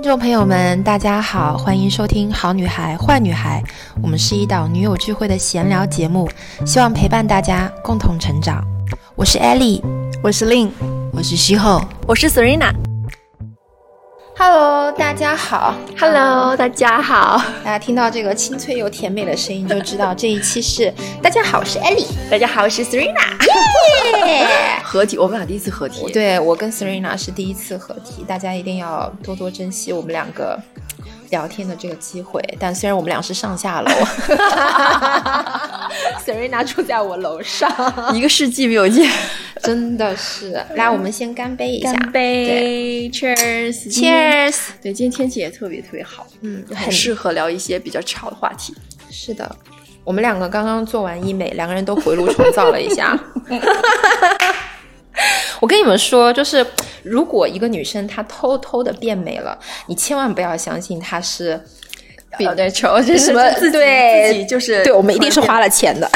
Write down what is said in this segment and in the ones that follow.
听众朋友们，大家好，欢迎收听《好女孩坏女孩》，我们是一档女友聚会的闲聊节目，希望陪伴大家共同成长。我是 Ellie，我是 Lin，我是西后，我是 Serena。Hello，大家好。Hello，大家好。大家听到这个清脆又甜美的声音，就知道这一期是大家好，我是 Ellie。大家好，我是 Serena。合体，我们俩第一次合体。对我跟 Serena 是第一次合体，大家一定要多多珍惜我们两个聊天的这个机会。但虽然我们俩是上下楼，Serena 住在我楼上，一个世纪没有见，真的是。来，我们先干杯一下，干杯，Cheers，Cheers。对，今天天气也特别特别好，嗯，很适合聊一些比较潮的话题。是的，我们两个刚刚做完医美，两个人都回炉重造了一下。我跟你们说，就是如果一个女生她偷偷的变美了，你千万不要相信她是比对丑，这什么自己对自己就是对我们一定是花了钱的。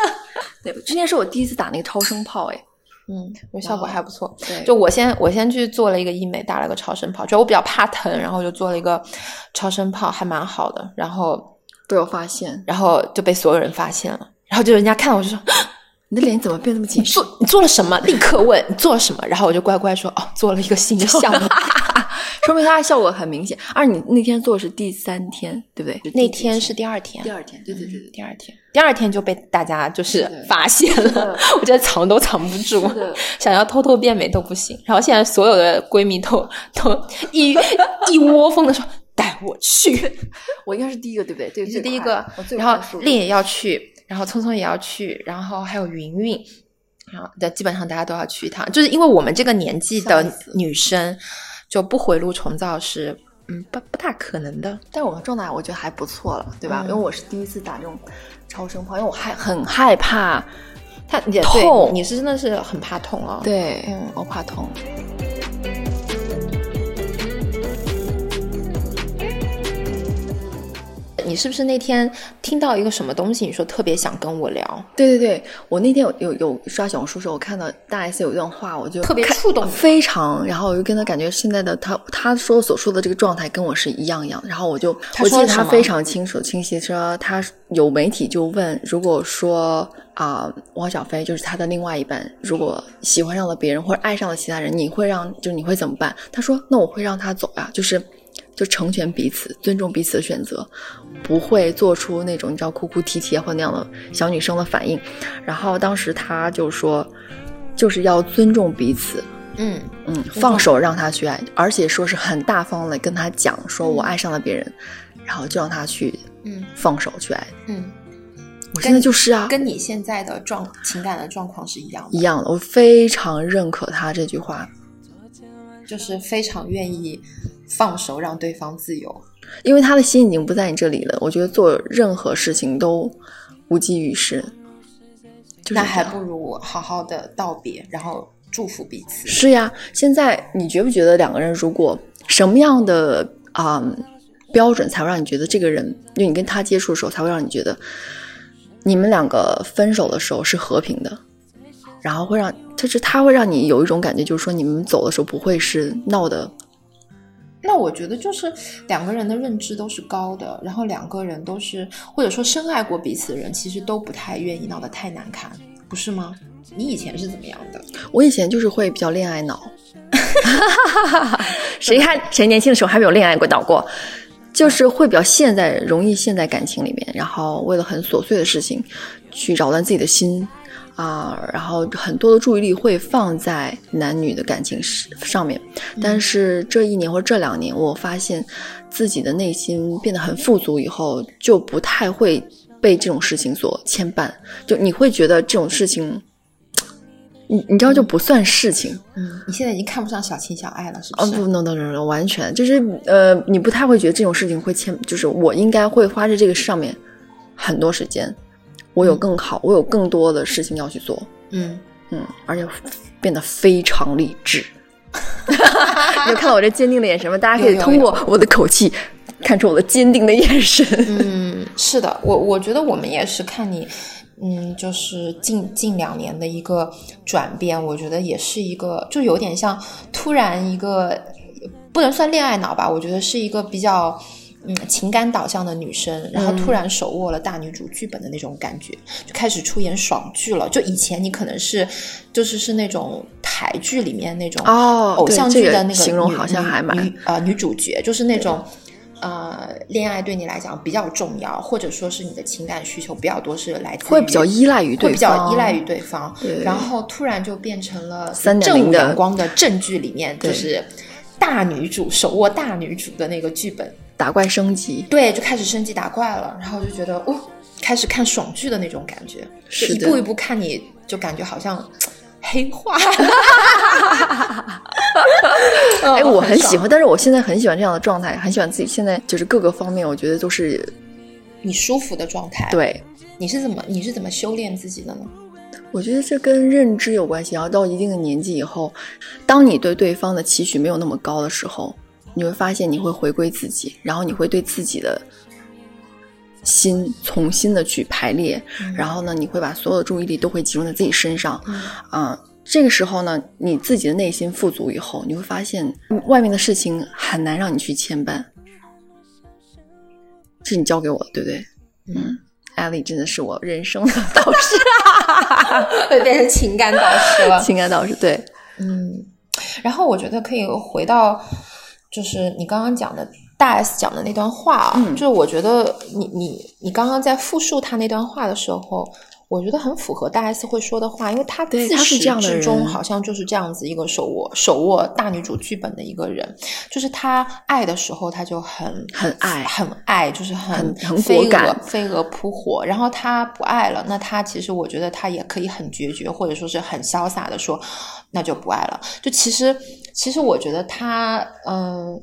对，今天是我第一次打那个超声炮，哎，嗯，效果还不错。对就我先我先去做了一个医美，打了个超声炮，主要我比较怕疼，然后就做了一个超声炮，还蛮好的。然后被我发现，然后就被所有人发现了，然后就人家看到我就说。你的脸怎么变那么紧实？做你做了什么？立刻问你做了什么，然后我就乖乖说哦，做了一个新的项目。说明它的效果很明显。而你那天做的是第三天，对不对？那天是第二天，第二天，对对对对。第二天，第二天就被大家就是发现了，我觉得藏都藏不住，想要偷偷变美都不行。然后现在所有的闺蜜都都一一窝蜂的说带我去，我应该是第一个，对不对？对，你是第一个然后丽也要去，然后聪聪也要去，然后还有云云。然后，的，基本上大家都要去一趟，就是因为我们这个年纪的女生就不回炉重造是，嗯，不不大可能的。但我们状态我觉得还不错了，对吧？嗯因为我是第一次打这种超声炮，因为我害很害怕，它也痛对，你是真的是很怕痛哦。，对，嗯我怕痛。你是不是那天听到一个什么东西，你说特别想跟我聊，对对对，我那天有有有刷小红书时候，我看到大 S 有一段话，我就特别触动非常，然后我就跟他感觉现在的他他说所说的这个状态跟我是一样一样的，然后我就他我记得他非常清楚清晰说，他有媒体就问，如果说啊、汪小菲就是他的另外一半，如果喜欢上了别人或者爱上了其他人，你会让就你会怎么办？他说，那我会让他走呀，就是。就成全彼此，尊重彼此的选择，不会做出那种你知道哭哭啼啼啊或那样的小女生的反应。然后当时他就说，就是要尊重彼此，嗯，嗯，放手让他去爱，而且说是很大方的跟他讲，说我爱上了别人，然后就让他去，嗯。放手去爱。嗯，我现在就是啊，跟你现在的状情感的状况是一样的，一样的，我非常认可他这句话，就是非常愿意放手让对方自由。因为他的心已经不在你这里了。我觉得做任何事情都无济于事，就是那还不如好好的道别，然后祝福彼此。是呀，现在你觉不觉得两个人如果什么样的啊、标准才会让你觉得这个人，就你跟他接触的时候才会让你觉得你们两个分手的时候是和平的，然后会让就是他会让你有一种感觉，就是说你们走的时候不会是闹的，那我觉得就是两个人的认知都是高的，然后两个人都是或者说深爱过彼此的人，其实都不太愿意闹得太难看，不是吗？你以前是怎么样的？我以前就是会比较恋爱脑，谁还谁年轻的时候还没有恋爱过脑过？就是会比较陷在容易陷在感情里面，然后为了很琐碎的事情去扰乱自己的心啊、然后很多的注意力会放在男女的感情是上面。但是这一年或者这两年，我发现自己的内心变得很富足以后，就不太会被这种事情所牵绊。就你会觉得这种事情。你你知道就不算事情嗯，你现在已经看不上小情小爱了，是哦不是？不，no no no no，完全就是呃，你不太会觉得这种事情会牵，就是我应该会花在这个上面很多时间，我有更好，我有更多的事情要去做，嗯，嗯，而且变得非常理智。你有看到我这坚定的眼神吗？大家可以通过我的口气看出我的坚定的眼神。嗯，是的，我我觉得我们也是看你，嗯，就是近近两年的一个转变，我觉得也是一个，就有点像突然一个不能算恋爱脑吧，我觉得是一个比较。嗯，情感导向的女生，然后突然手握了大女主剧本的那种感觉，就开始出演爽剧了。就以前你可能是，就是是那种台剧里面那种哦，偶像剧的那个形容好像还蛮女呃女主角，就是那种呃恋爱对你来讲比较重要，或者说是你的情感需求比较多，是来自会比较依赖于对方，会比较依赖于对方。对，然后突然就变成了正午阳光的正剧里面，就是大女主手握大女主的那个剧本。打怪升级，对，就开始升级打怪了，然后就觉得哦，开始看爽剧的那种感觉，是一步一步看，你就感觉好像 黑化。哎，我很喜欢，但是我现在很喜欢这样的状态，很喜欢自己现在就是各个方面，我觉得都是你舒服的状态。对，你是怎么你是怎么修炼自己的呢？我觉得这跟认知有关系，然后到一定的年纪以后，当你对对方的期许没有那么高的时候。你会发现，你会回归自己，然后你会对自己的心重新的去排列，然后呢，你会把所有的注意力都会集中在自己身上，啊，这个时候呢，你自己的内心富足以后，你会发现外面的事情很难让你去牵绊。是你教给我的，对不对？嗯，艾丽真的是我人生的导师，会变成情感导师了。情感导师，对，嗯，然后我觉得可以回到。就是你刚刚讲的大 S 讲的那段话啊，就是我觉得你你你刚刚在复述他那段话的时候，我觉得很符合大 S 会说的话，因为他自始至终好像就是这样子一个手握手握大女主剧本的一个人，就是他爱的时候他就很很爱很爱，就是很很飞蛾飞蛾扑火，然后他不爱了，那他其实我觉得他也可以很决绝或者说是很潇洒的说。那就不爱了。就其实，其实我觉得她，嗯，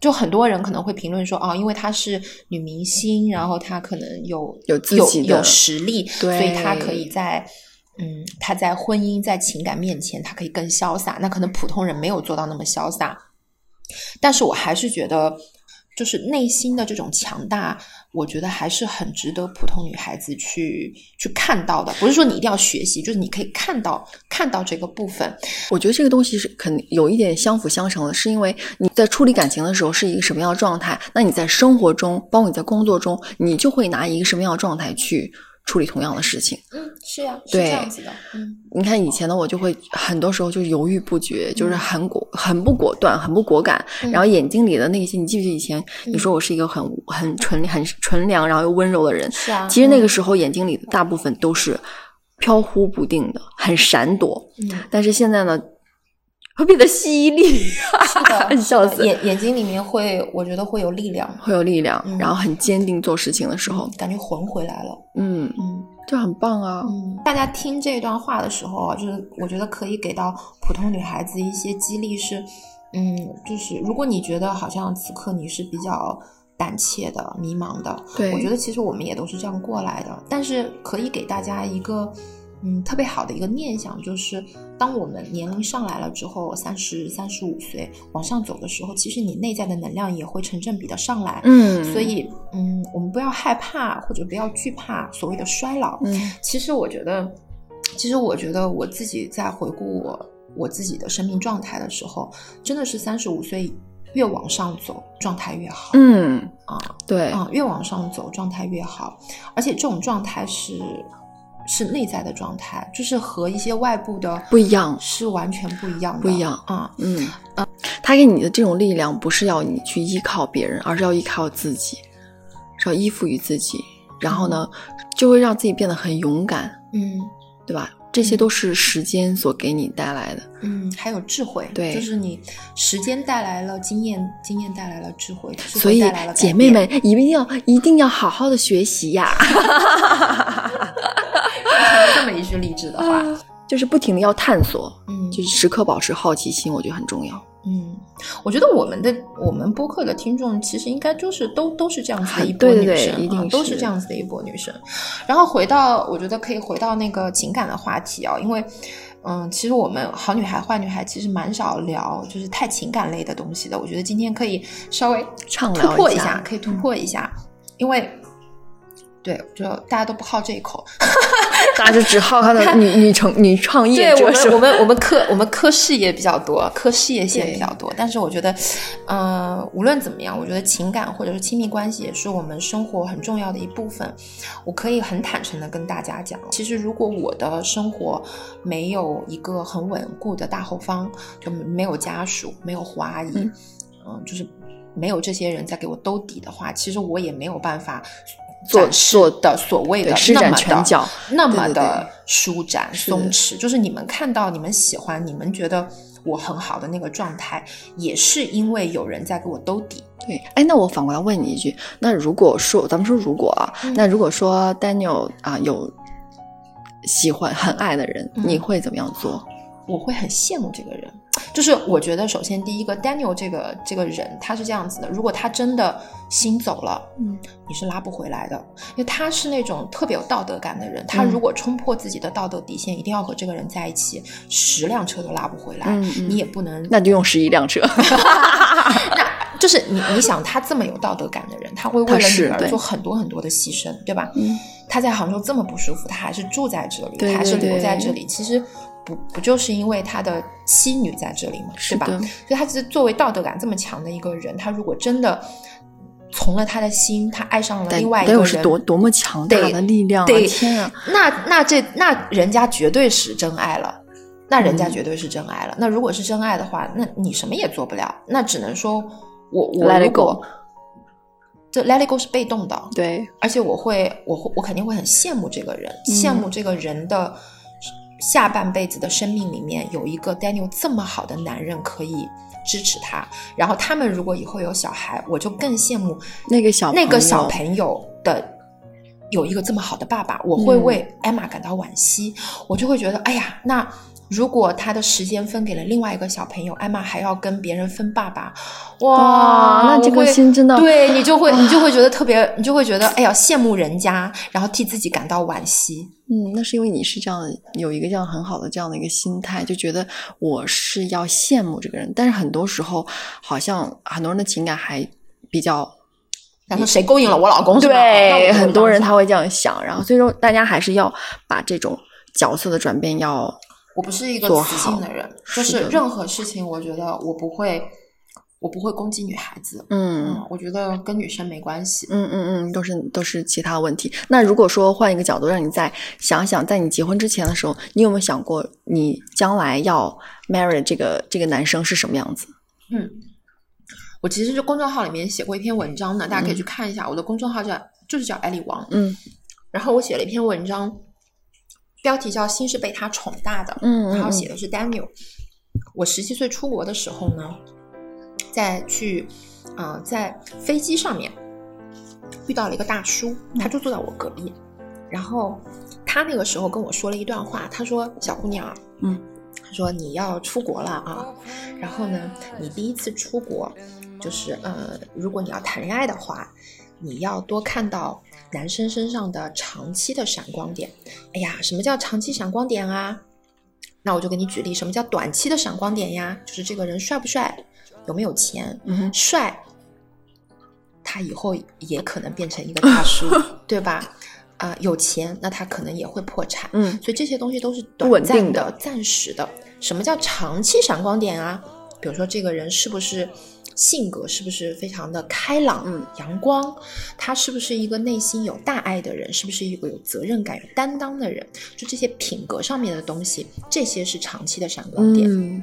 就很多人可能会评论说，哦，因为她是女明星，然后她可能有有自己有实力，所以她可以在，嗯，她在婚姻在情感面前，她可以更潇洒。那可能普通人没有做到那么潇洒。但是我还是觉得。就是内心的这种强大，我觉得还是很值得普通女孩子去去看到的。不是说你一定要学习，就是你可以看到看到这个部分。我觉得这个东西是肯有一点相辅相成的，是因为你在处理感情的时候是一个什么样的状态，那你在生活中，包括你在工作中，你就会拿一个什么样的状态去。处理同样的事情，嗯，是呀，是这样子的，嗯，你看以前的，我就会很多时候就犹豫不决，就是很果很不果断，很不果敢，然后眼睛里的那些，你记不记得以前你说我是一个很很纯很纯良，然后又温柔的人，是啊，其实那个时候眼睛里的大部分都是飘忽不定的，很闪躲，嗯，但是现在呢。会变得犀利，笑死！眼眼睛里面会，我觉得会有力量，会有力量，然后很坚定做事情的时候，感觉魂回来了。嗯嗯，就很棒啊！嗯，大家听这段话的时候啊，就是我觉得可以给到普通女孩子一些激励，是，嗯，就是如果你觉得好像此刻你是比较胆怯的、迷茫的，对，我觉得其实我们也都是这样过来的，但是可以给大家一个。嗯，特别好的一个念想就是，当我们年龄上来了之后，三十三十五岁往上走的时候，其实你内在的能量也会成正比的上来。嗯，所以，嗯，我们不要害怕或者不要惧怕所谓的衰老。嗯，其实我觉得，其实我觉得我自己在回顾我我自己的生命状态的时候，真的是三十五岁越往上走，状态越好。嗯，啊，对，啊，越往上走状态越好，而且这种状态是。是内在的状态，就是和一些外部的不一样，是完全不一样的。不一样啊，嗯嗯，他给你的这种力量，不是要你去依靠别人，而是要依靠自己，是要依附于自己。然后呢，就会让自己变得很勇敢，嗯，对吧？这些都是时间所给你带来的，嗯，还有智慧，对，就是你时间带来了经验，经验带来了智慧，所以姐妹们一定要一定要好好的学习呀。这么一句励志的话，就是不停的要探索，嗯，就是时刻保持好奇心，我觉得很重要。嗯，我觉得我们的我们播客的听众其实应该就是都都是这样子的一波女生，一定都是这样子的一波女生。然后回到，我觉得可以回到那个情感的话题啊，因为，嗯，其实我们好女孩坏女孩其实蛮少聊，就是太情感类的东西的。我觉得今天可以稍微突破一下，可以突破一下，因为。对，就大家都不好这一口，大家就只好看到女女成女创业对我们，我？们我们科我们科事业比较多，科事业线比较多。但是我觉得，呃，无论怎么样，我觉得情感或者是亲密关系也是我们生活很重要的一部分。我可以很坦诚的跟大家讲，其实如果我的生活没有一个很稳固的大后方，就没有家属，没有胡阿姨，嗯嗯就是没有这些人在给我兜底的话，其实我也没有办法做做的所谓的施展拳脚那么的舒展松弛，就是你们看到、你们喜欢、你们觉得我很好的那个状态，也是因为有人在给我兜底。对，哎，那我反过来问你一句，那如果说咱们说如果啊，嗯那如果说 Daniel 啊有喜欢很爱的人，嗯你会怎么样做？我会很羡慕这个人。就是我觉得，首先第一个，Daniel 这个这个人他是这样子的，如果他真的心走了，嗯，你是拉不回来的，因为他是那种特别有道德感的人。他嗯如果冲破自己的道德底线，一定要和这个人在一起，十辆车都拉不回来，嗯嗯你也不能那就用十一辆车。那就是你，你想他这么有道德感的人，他会为了女儿做很多很多的牺牲，对吧？嗯，他在杭州这么不舒服，他还是住在这里，对他还是留在这里，其实不不就是因为他的妻女在这里嘛，是吧？所以他其实作为道德感这么强的一个人，他如果真的从了他的心，他爱上了另外一个人，但又是多多么强大的力量啊！对天啊，那那这那人家绝对是真爱了，那人家嗯绝对是真爱了。那如果是真爱的话，那你什么也做不了，那只能说我我如果这 let it go 是被动的，对，而且我会我会我肯定会很羡慕这个人，嗯羡慕这个人的下半辈子的生命里面有一个 Daniel 这么好的男人可以。支持他，然后他们如果以后有小孩，我就更羡慕那个小那个小朋友的有一个这么好的爸爸，我会嗯为艾玛感到惋惜。我就会觉得，哎呀，那如果他的时间分给了另外一个小朋友，艾玛还要跟别人分爸爸，哇，哇那这颗心真的对你就会你就会觉得特别，你就会觉得，哎呀，羡慕人家，然后替自己感到惋惜。嗯，那是因为你是这样有一个这样很好的这样的一个心态，就觉得我是要羡慕这个人，但是很多时候好像很多人的情感还比较然后谁勾引了我老公对，很多人他会这样想，然后所以说大家还是要把这种角色的转变要我不是一个做雌性好的人，就是任何事情，我觉得我不会，我不会攻击女孩子。嗯嗯，我觉得跟女生没关系。嗯嗯嗯，都是都是其他问题。那如果说换一个角度，让你再想想，在你结婚之前的时候，你有没有想过你将来要 marry 这个这个男生是什么样子？嗯，我其实是公众号里面写过一篇文章的，大家可以嗯去看一下。我的公众号叫就是叫艾丽王，嗯然后我写了一篇文章，标题叫《心是被他宠大的》，嗯然后写的是 Daniel。我十七岁出国的时候呢，在去呃在飞机上面遇到了一个大叔，他就坐在我隔壁，然后他那个时候跟我说了一段话，他说：“小姑娘，嗯，他说你要出国了啊，然后呢，你第一次出国，就是呃，如果你要谈恋爱的话，你要多看到男生身上的长期的闪光点。哎呀，什么叫长期闪光点啊？那我就给你举例，什么叫短期的闪光点呀？就是这个人帅不帅，有没有钱，嗯帅，他以后也可能变成一个大叔，对吧？啊、有钱，那他可能也会破产。嗯所以这些东西都是短暂定的暂时的。什么叫长期闪光点啊？比如说这个人是不是性格是不是非常的开朗、嗯阳光？他是不是一个内心有大爱的人？是不是一个有责任感、有担当的人？就这些品格上面的东西，这些是长期的闪光点。嗯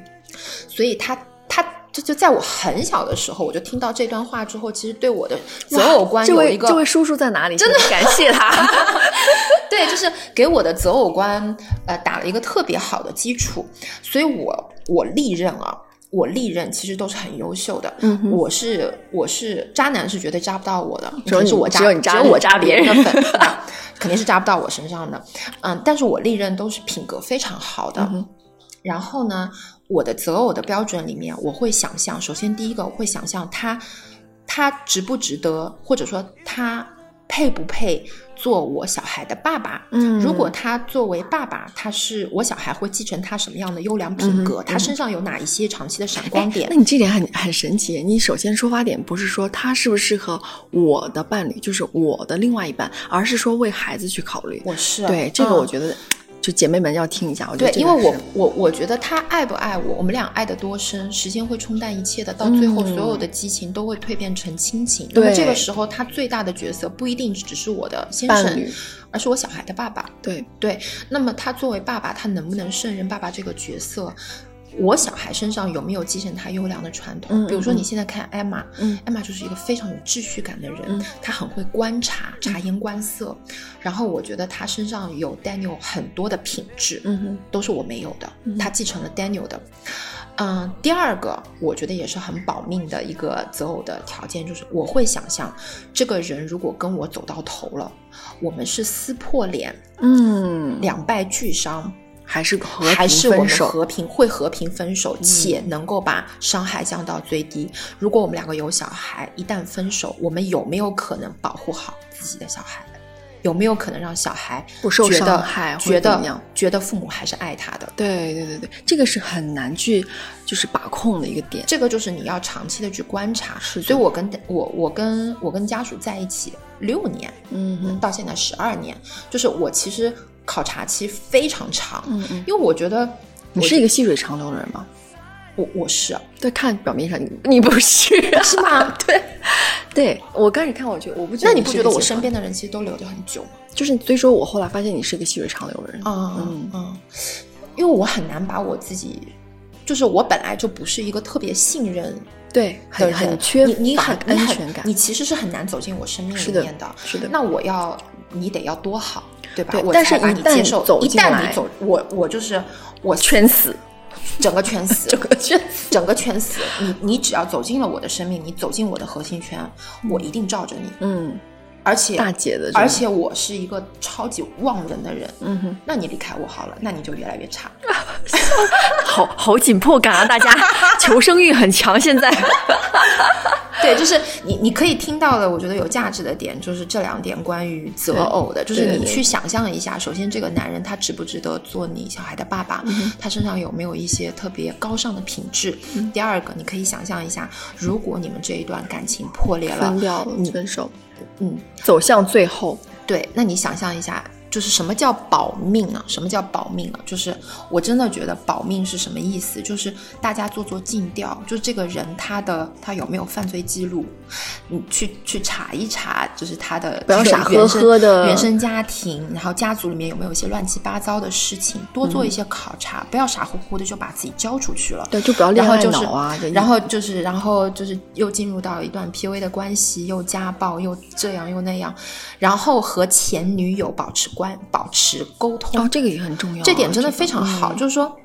所以他他就就在我很小的时候，我就听到这段话之后，其实对我的择偶观这有一个位这位叔叔在哪里？真的感谢他。对，就是给我的择偶观呃打了一个特别好的基础，所以我我历任啊，我历任其实都是很优秀的。嗯我是我是渣男是绝对渣不到我的，只有我扎，只有你扎只有我你扎别人的 粉，啊肯定是扎不到我身上的。嗯，但是我历任都是品格非常好的。嗯然后呢，我的择偶的标准里面，我会想象，首先第一个我会想象他他值不值得，或者说他配不配做我小孩的爸爸。嗯如果他作为爸爸，他是我小孩会继承他什么样的优良品格？嗯他身上有哪一些长期的闪光点那？你这点很很神奇。你首先出发点不是说他适不适合我的伴侣，就是我的另外一半，而是说为孩子去考虑。我是对这个，嗯我觉得、就姐妹们要听一下。我觉对得，对因为我我我觉得他爱不爱我，我们俩爱的多深，时间会冲淡一切的，到最后嗯所有的激情都会蜕变成亲情。那么对这个时候，他最大的角色不一定只是我的先生，而是我小孩的爸爸。对对，那么他作为爸爸，他能不能胜任爸爸这个角色？我小孩身上有没有继承他优良的传统？嗯比如说嗯你现在看艾玛，嗯艾玛就是一个非常有秩序感的人，嗯她很会观察、察言观色，然后我觉得她身上有 Daniel 很多的品质，嗯哼都是我没有的嗯，他继承了 Daniel 的。嗯，第二个我觉得也是很保命的一个择偶的条件，就是我会想象这个人如果跟我走到头了，我们是撕破脸、嗯，两败俱伤，还是和平还是我们。和平会和平分手，且能够把伤害降到最低。如果我们两个有小孩，一旦分手，我们有没有可能保护好自己的小孩？有没有可能让小孩不受伤害觉得怎么样觉得父母还是爱他的？对对对对，这个是很难去就是把控的一个点。这个就是你要长期的去观察。是所以我跟我我跟我跟家属在一起六年，嗯哼，到现在十二年，就是我其实考察期非常长，嗯嗯，因为我觉得你是一个细水长流的人吗？我我是对，看表面上你你不是，是吗？对，对我刚开始看，我觉得我不觉得那你不觉得我身边的人其实都留的很久吗？就是，所以说我后来发现你是一个细水长流的人。啊嗯嗯，因为我很难把我自己，就是我本来就不是一个特别信任对，的很人，很缺你你乏很安全感。你其实是很难走进我生命里面的。是的那我要你得要多好，对吧？对我但是一旦你接受。一旦你走，我我就是我圈死，整个圈 死，整个圈死。整个圈死。你你只要走进了我的生命，你走进我的核心圈，我一定罩着你。嗯，而且大姐的，而且我是一个超级旺人的人。嗯哼，那你离开我好了，那你就越来越差。好好紧迫感啊！大家求生欲很强，现在 对，就是你你可以听到的，我觉得有价值的点就是这两点关于择偶的，就是你去想象一下，首先这个男人他值不值得做你小孩的爸爸，嗯他身上有没有一些特别高尚的品质？第二个，你可以想象一下，如果你们这一段感情破裂了分，掉了，你分手，嗯，走向最后。对，那你想象一下，就是什么叫保命啊？什么叫保命啊？就是我真的觉得保命是什么意思？就是大家做做尽调，就这个人他的他有没有犯罪记录，你去去查一查，就是他的不要傻呵呵的原生家庭，然后家族里面有没有一些乱七八糟的事情，多做一些考察，不要傻乎乎的就把自己交出去了。对，就不要恋爱然后就是脑啊，然后就是，然后就是又进入到一段 PUA 的关系，又家暴，又这样又那样，然后和前女友保持关保持沟通，哦，这个也很重要啊，这点真的非常好。嗯就是说，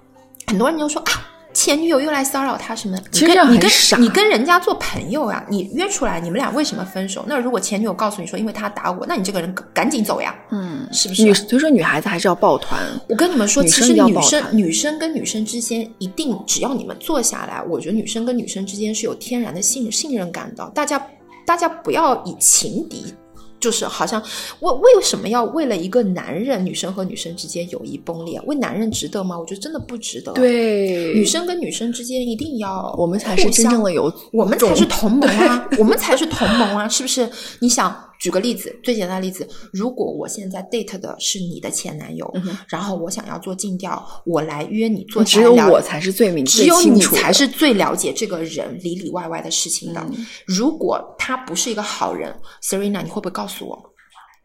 很多人就说啊，前女友又来骚扰他什么的，其实你跟你跟你跟人家做朋友呀、你约出来，你们俩为什么分手？那如果前女友告诉你说，因为他打我，那你这个人赶紧走呀，嗯，是不是？女，所以说女孩子还是要抱团。我跟你们说，其实女生女生跟女生之间一定，只要你们坐下来，我觉得女生跟女生之间是有天然的信信任感的。大家大家不要以情敌，就是好像为为什么要为了一个男人，女生和女生之间友谊崩裂？为男人值得吗？我觉得真的不值得。，对，女生跟女生之间一定要我们才是真正的有，我们才是同盟啊，我们才是同盟啊，是不是？你想，举个例子，最简单的例子，如果我现在 date 的是你的前男友，嗯然后我想要做尽调，我来约你做，只有我才是最明，只有你才是最了解这个人里里外外的事情的。嗯如果他不是一个好人，Serena，你会不会告诉我？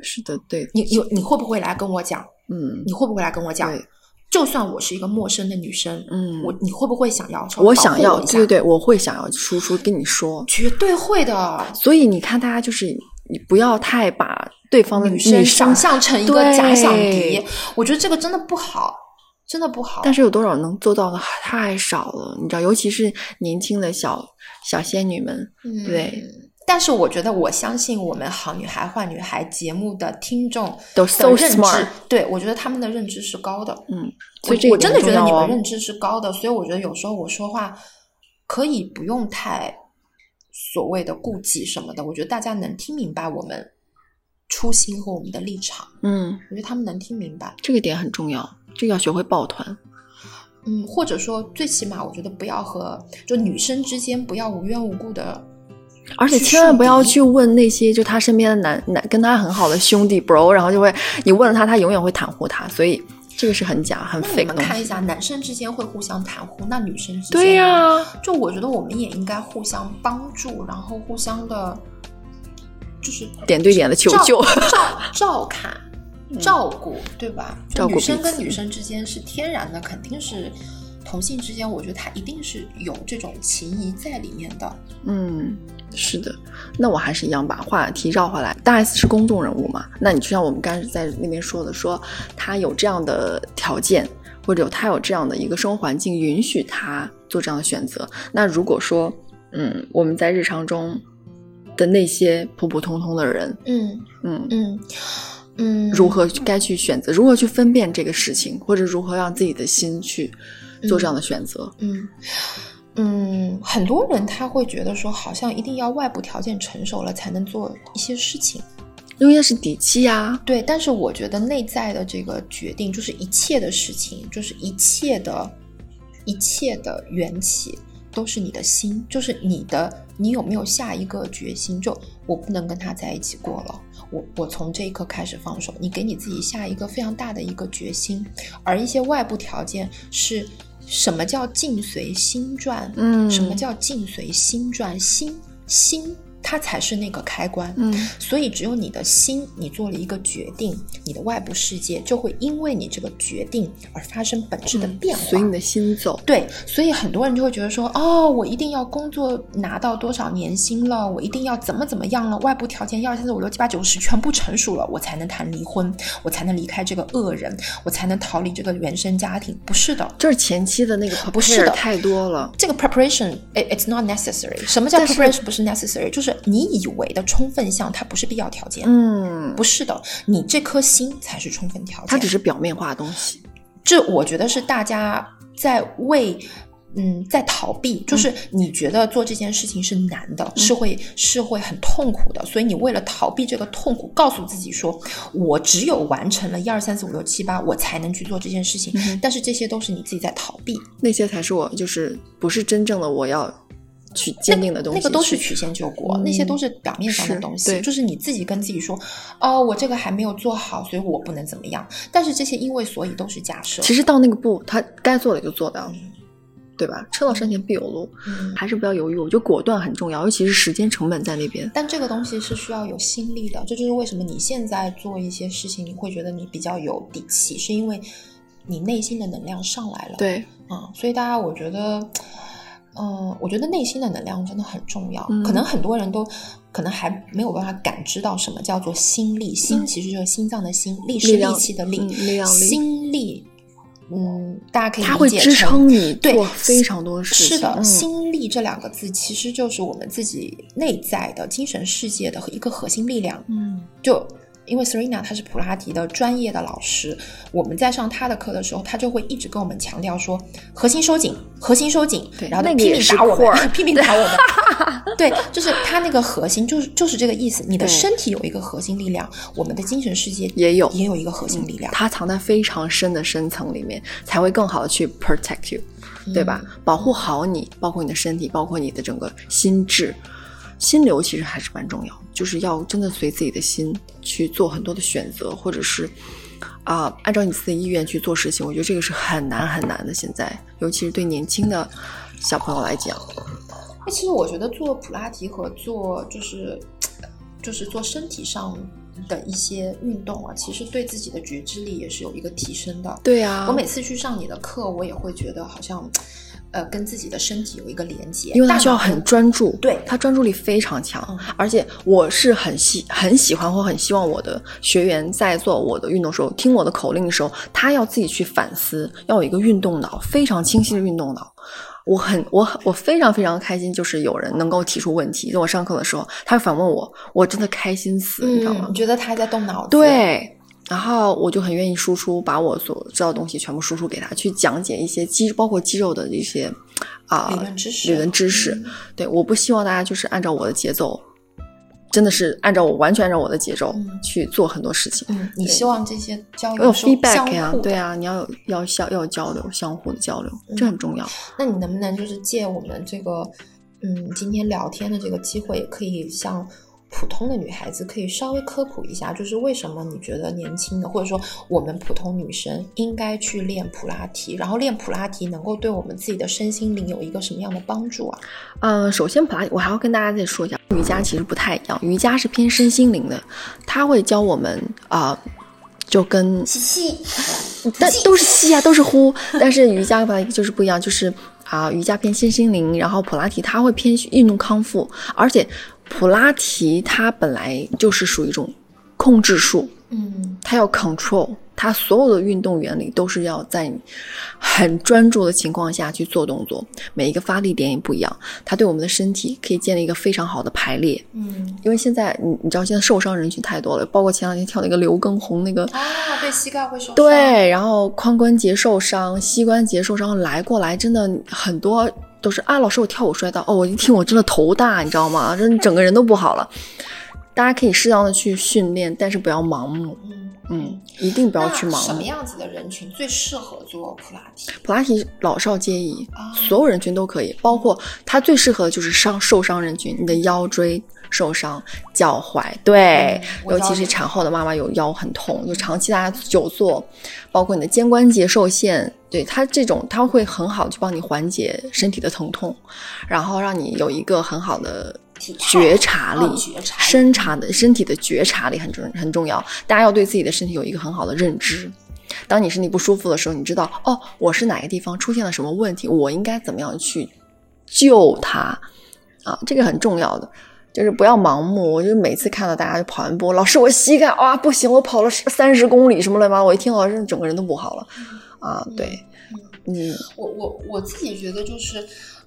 是的，对，你有你会不会来跟我讲？嗯你会不会来跟我讲对？就算我是一个陌生的女生，嗯我你会不会想要我想要，对对对，我会想要输出跟你说。绝对会的。所以你看，大家就是你不要太把对方的女生想象成一个假想敌，我觉得这个真的不好，真的不好。但是有多少能做到的太少了，你知道，尤其是年轻的小小仙女们，嗯对。但是我觉得，我相信我们《好女孩坏女孩》节目的听众都的 so 认知 smart，对我觉得他们的认知是高的。嗯，我所以我真的觉得你们认知是高的，所以我觉得有时候我说话可以不用太所谓的顾忌什么的，我觉得大家能听明白我们初心和我们的立场，嗯，我觉得他们能听明白。这个点很重要，这个要学会抱团。嗯，或者说最起码我觉得不要和就女生之间不要无缘无故的，而且千万不要去问那些就他身边的男男跟他很好的兄弟 bro，然后就会你问了他，他永远会袒护他，所以这个是很假很那你。们看一下，男生之间会互相袒护，那女生之间对呀、呢就我觉得我们也应该互相帮助，然后互相的，就是点对点的求救。照照 照看、照顾，对吧？照顾女生跟女生之间是天然的，肯定是同性之间，我觉得他一定是有这种情谊在里面的。嗯，是的。那我还是一样把话题绕回来。大 S 是公众人物嘛？那你就像我们刚才在那边说的，说他有这样的条件，或者有他有这样的一个生活环境，允许他做这样的选择。那如果说，嗯，我们在日常中的那些普普通通的人，嗯嗯，嗯嗯，如何该去选择，如何去分辨这个事情，或者如何让自己的心去做这样的选择。嗯嗯，很多人他会觉得说，好像一定要外部条件成熟了才能做一些事情。因为那是底气呀、对，但是我觉得内在的这个决定，就是一切的事情，就是一切的，一切的缘起，都是你的心，就是你的，你有没有下一个决心？就我不能跟他在一起过了，我我从这一刻开始放手。你给你自己下一个非常大的一个决心，而一些外部条件是什么叫境随心转？嗯什么叫境随心转？心心它才是那个开关。嗯所以，只有你的心，你做了一个决定，你的外部世界就会因为你这个决定而发生本质的变化。随你的心走。对，所以很多人就会觉得说，哦，我一定要工作拿到多少年薪了，我一定要怎么怎么样了，外部条件一二三四五六七八九十全部成熟了，我才能谈离婚，我才能离开这个恶人，我才能逃离这个原生家庭。不是的，就是前期的那个不是的太多了。这个 preparation it, it's not necessary。什么叫 preparation 不是 necessary？就是你以为的充分项，它不是必要条件。嗯，不是的，你这颗心才是充分条件。它只是表面化的东西。这，我觉得是大家在为。嗯，在逃避，就是你觉得做这件事情是难的，是会是会很痛苦的，所以你为了逃避这个痛苦，告诉自己说，我只有完成了一二三四五六七八，我才能去做这件事情。但是这些都是你自己在逃避，那些才是我就是不是真正的我要去坚定的东西。那个都是曲线救国，嗯那些都是表面上的东西，对就是你自己跟自己说，哦，我这个还没有做好，所以我不能怎么样。但是这些因为所以都是假设。其实到那个步，他该做的就做到，对吧？车到山前必有路，嗯还是不要犹豫。我觉得果断很重要，尤其是时间成本在那边。但这个东西是需要有心力的，这就是为什么你现在做一些事情，你会觉得你比较有底气，是因为你内心的能量上来了。，对，啊、所以大家我觉得，嗯、我觉得内心的能量真的很重要。嗯可能很多人都可能还没有办法感知到什么叫做心力，心其实就是心脏的心，力是力气的力，量力心力。嗯，大家可以它会支理解成撑你对做非常多事情。是的，嗯心力这两个字其实就是我们自己内在的精神世界的一个核心力量。嗯，就因为 Serena 她是普拉提的专业的老师，我们在上她的课的时候，她就会一直跟我们强调说核心收紧，核心收紧，对然后拼命打我们 拼命打我们。对，就是她那个核心就是就是这个意思。你的身体有一个核心力量，我们的精神世界也有也有一个核心力量。它藏在非常深的深层里面，才会更好的去 protect you，对吧？嗯保护好你，包括你的身体，包括你的整个心智。心流其实还是蛮重要，就是要真的随自己的心去做很多的选择，或者是啊、按照你自己的意愿去做事情。我觉得这个是很难很难的。现在，尤其是对年轻的小朋友来讲，那其实我觉得做普拉提和做就是就是做身体上的一些运动啊，其实对自己的觉知力也是有一个提升的。对啊我每次去上你的课，我也会觉得好像呃跟自己的身体有一个连接，因为他需要很专注，对他专注力非常强，嗯而且我是很喜很喜欢或很希望我的学员在做我的运动时候，听我的口令的时候，他要自己去反思，要有一个运动脑，非常清晰的运动脑。我很我很我非常非常开心，就是有人能够提出问题，在我上课的时候，他反问我，我真的开心死，你知道吗嗯，？你觉得他还在动脑子？，对，然后我就很愿意输出，把我所知道的东西全部输出给他，去讲解一些肌，包括肌肉的一些啊、理论知识理论知识。嗯对，我不希望大家就是按照我的节奏真的是按照我完全按照我的节奏嗯去做很多事情。嗯，你希望这些交流有 feedback 呀、互对啊，你要有要相要有交流，相互的交流，这很重要。那你能不能就是借我们这个，嗯，今天聊天的这个机会，可以向普通的女孩子可以稍微科普一下，就是为什么你觉得年轻的，或者说我们普通女生应该去练普拉提，然后练普拉提能够对我们自己的身心灵有一个什么样的帮助啊？嗯，首先普拉提，我还要跟大家再说一下，瑜伽其实不太一样，瑜伽是偏身心灵的，它会教我们啊、就跟吸气，但都是吸啊，都是呼，但是瑜伽吧就是不一样，就是啊、瑜伽偏身心灵，然后普拉提它会偏运动康复，而且普拉提它本来就是属于一种控制术，嗯。它要 control，它所有的运动原理都是要在你很专注的情况下去做动作，每一个发力点也不一样，它对我们的身体可以建立一个非常好的排列。嗯因为现在你你知道现在受伤人群太多了，包括前两天跳那个刘畊宏那个啊，对，膝盖会受伤，对，然后髋关节受伤、膝关节受伤来过来，真的很多都是啊，老师我跳舞摔倒，哦，我一听我真的头大，你知道吗？真的整个人都不好了。大家可以适当的去训练，但是不要盲目，嗯嗯，一定不要去盲目什么。样子的人群最适合做普拉提？普拉提老少皆宜啊，所有人群都可以，包括它最适合的就是伤受伤人群，你的腰椎受伤、脚踝，对，尤其是产后的妈妈有腰很痛，就长期大家久坐，包括你的肩关节受限，对它这种它会很好去帮你缓解身体的疼痛，然后让你有一个很好的觉察力、哦觉察力身察的身体的觉察力很重很重要。大家要对自己的身体有一个很好的认知。当你身体不舒服的时候，你知道哦，我是哪个地方出现了什么问题，我应该怎么样去救它啊？这个很重要的。就是不要盲目，我就每次看到大家就跑完步，老师我膝盖啊不行，我跑了三十公里什么乱七八糟，我一听老师整个人都不好了啊。对，嗯我我我自己觉得就是，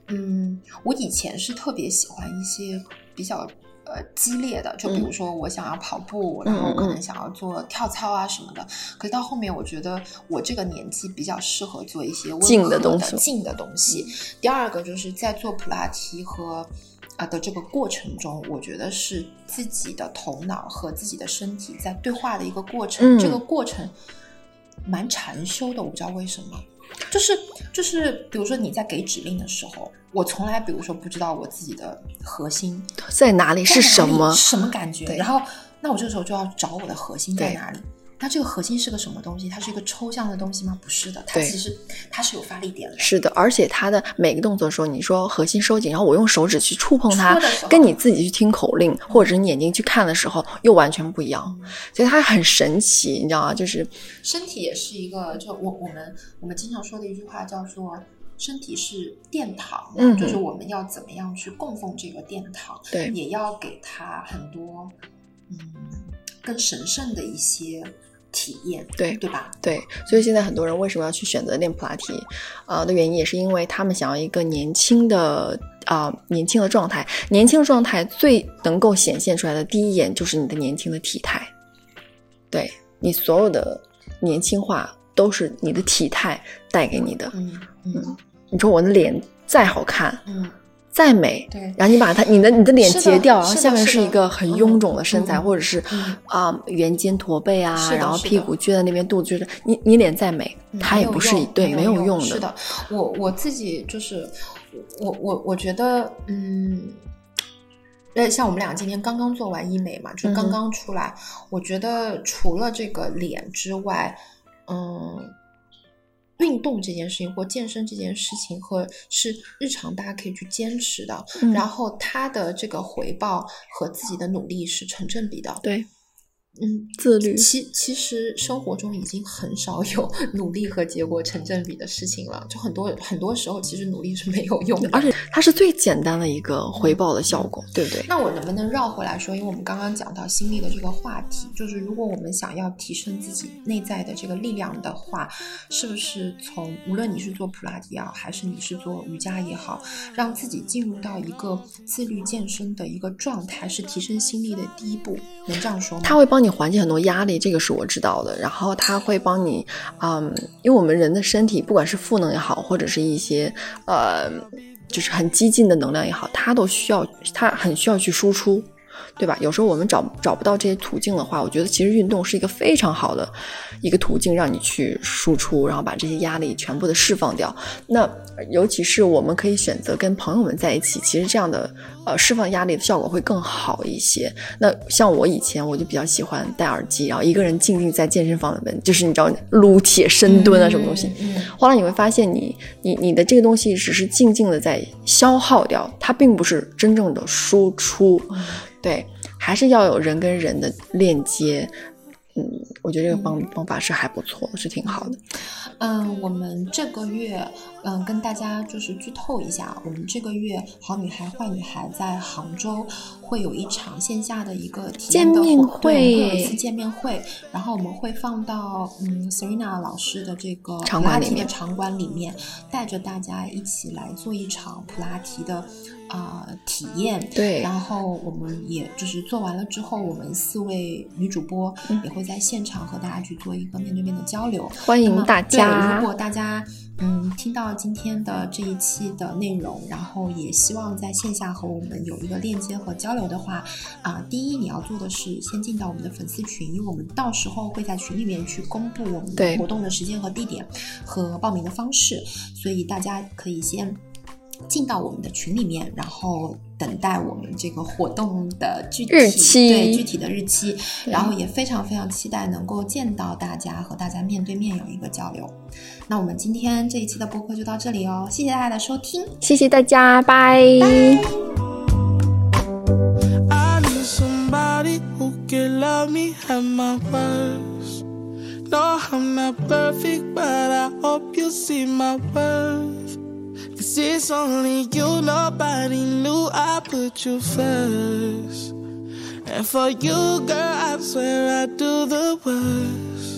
嗯，我以前是特别喜欢一些比较呃激烈的，就比如说我想要跑步，然后可能想要做跳操啊什么的。可是到后面，我觉得我这个年纪比较适合做一些温静和的东西静的东西。第二个就是在做普拉提和。啊的这个过程中，我觉得是自己的头脑和自己的身体在对话的一个过程。嗯这个过程蛮禅修的，我不知道为什么。就是就是，比如说你在给指令的时候，我从来比如说不知道我自己的核心在哪里是什么？什么感觉，然后那我这个时候就要找我的核心在哪里。那这个核心是个什么东西？它是一个抽象的东西吗？不是的，它其实它是有发力点的。是的，而且它的每个动作的时候，你说核心收紧，然后我用手指去触碰它跟你自己去听口令，或者是你眼睛去看的时候，又完全不一样。嗯所以它很神奇，你知道吗？就是身体也是一个，就我我们我们经常说的一句话叫做。身体是殿堂，嗯就是我们要怎么样去供奉这个殿堂，对也要给它很多嗯更神圣的一些体验，对对吧？对，所以现在很多人为什么要去选择练普拉提，呃的原因也是因为他们想要一个年轻的啊、年轻的状态。年轻的状态最能够显现出来的第一眼就是你的年轻的体态，对你所有的年轻化都是你的体态带给你的。嗯嗯你说我的脸再好看，嗯，再美，对。然后你把它你的你的脸截掉，然后下面是一个很臃肿的身材，嗯或者是嗯啊、圆肩驼背啊，然后屁股撅在那边，肚子撅着，你你脸再美，它也不是对没有用的。是的，我我自己就是我我我觉得嗯。呃，像我们俩今天刚刚做完医美嘛，就刚刚出来，我觉得除了这个脸之外，嗯，运动这件事情或健身这件事情，和是日常大家可以去坚持的，嗯然后它的这个回报和自己的努力是成正比的。对嗯，自律，其其实生活中已经很少有 努力和结果成正比的事情了，就很多很多时候其实努力是没有用的。而且它是最简单的一个回报的效果，对不对？那我能不能绕回来说？因为我们刚刚讲到心力的这个话题，就是如果我们想要提升自己内在的这个力量的话，是不是从无论你是做普拉提也好，还是你是做瑜伽也好，让自己进入到一个自律健身的一个状态，是提升心力的第一步？能这样说吗？它会帮你缓解很多压力，这个是我知道的。然后它会帮你，嗯，因为我们人的身体，不管是负能也好，或者是一些呃，就是很激进的能量也好，它都需要，它很需要去输出。对吧？有时候我们找找不到这些途径的话，我觉得其实运动是一个非常好的一个途径，让你去输出，然后把这些压力全部的释放掉。那尤其是我们可以选择跟朋友们在一起，其实这样的呃释放压力的效果会更好一些。那像我以前我就比较喜欢戴耳机，然后一个人静静在健身房里面，就是你知道撸铁、深蹲啊什么东西。后来你会发现你，你你的这个东西只是静静的在消耗掉，它并不是真正的输出。对，还是要有人跟人的链接。嗯，我觉得这个方方法是还不错，是挺好的。嗯，我们这个月，嗯，跟大家就是剧透一下，我们这个月《好女孩坏女孩》在杭州会有一场线下的一个体验的见面活对会有一次见面会，然后我们会放到嗯 Serena 老师的这个场馆里面普拉提的场馆里面，带着大家一起来做一场普拉提的啊、呃体验。对然后我们也就是做完了之后，我们四位女主播也会在现场和大家去做一个面对面的交流。欢迎大家对，如果大家嗯听到今天的这一期的内容，然后也希望在线下和我们有一个链接和交流的话，啊、第一你要做的是先进到我们的粉丝群，因为我们到时候会在群里面去公布我们的活动的时间和地点和报名的方式，所以大家可以先。进到我们的群里面，然后等待我们这个活动的具体日期对具体的日期，然后也非常非常期待能够见到大家，和大家面对面有一个交流。那我们今天这一期的播客就到这里哦，谢谢大家的收听。谢谢大家，拜。I need somebody who can love me at my worst. No, I'm not perfect, but I hope you see my worth. Cause it's only you, nobody knew I put you first. And for you, girl, I swear I do the worst.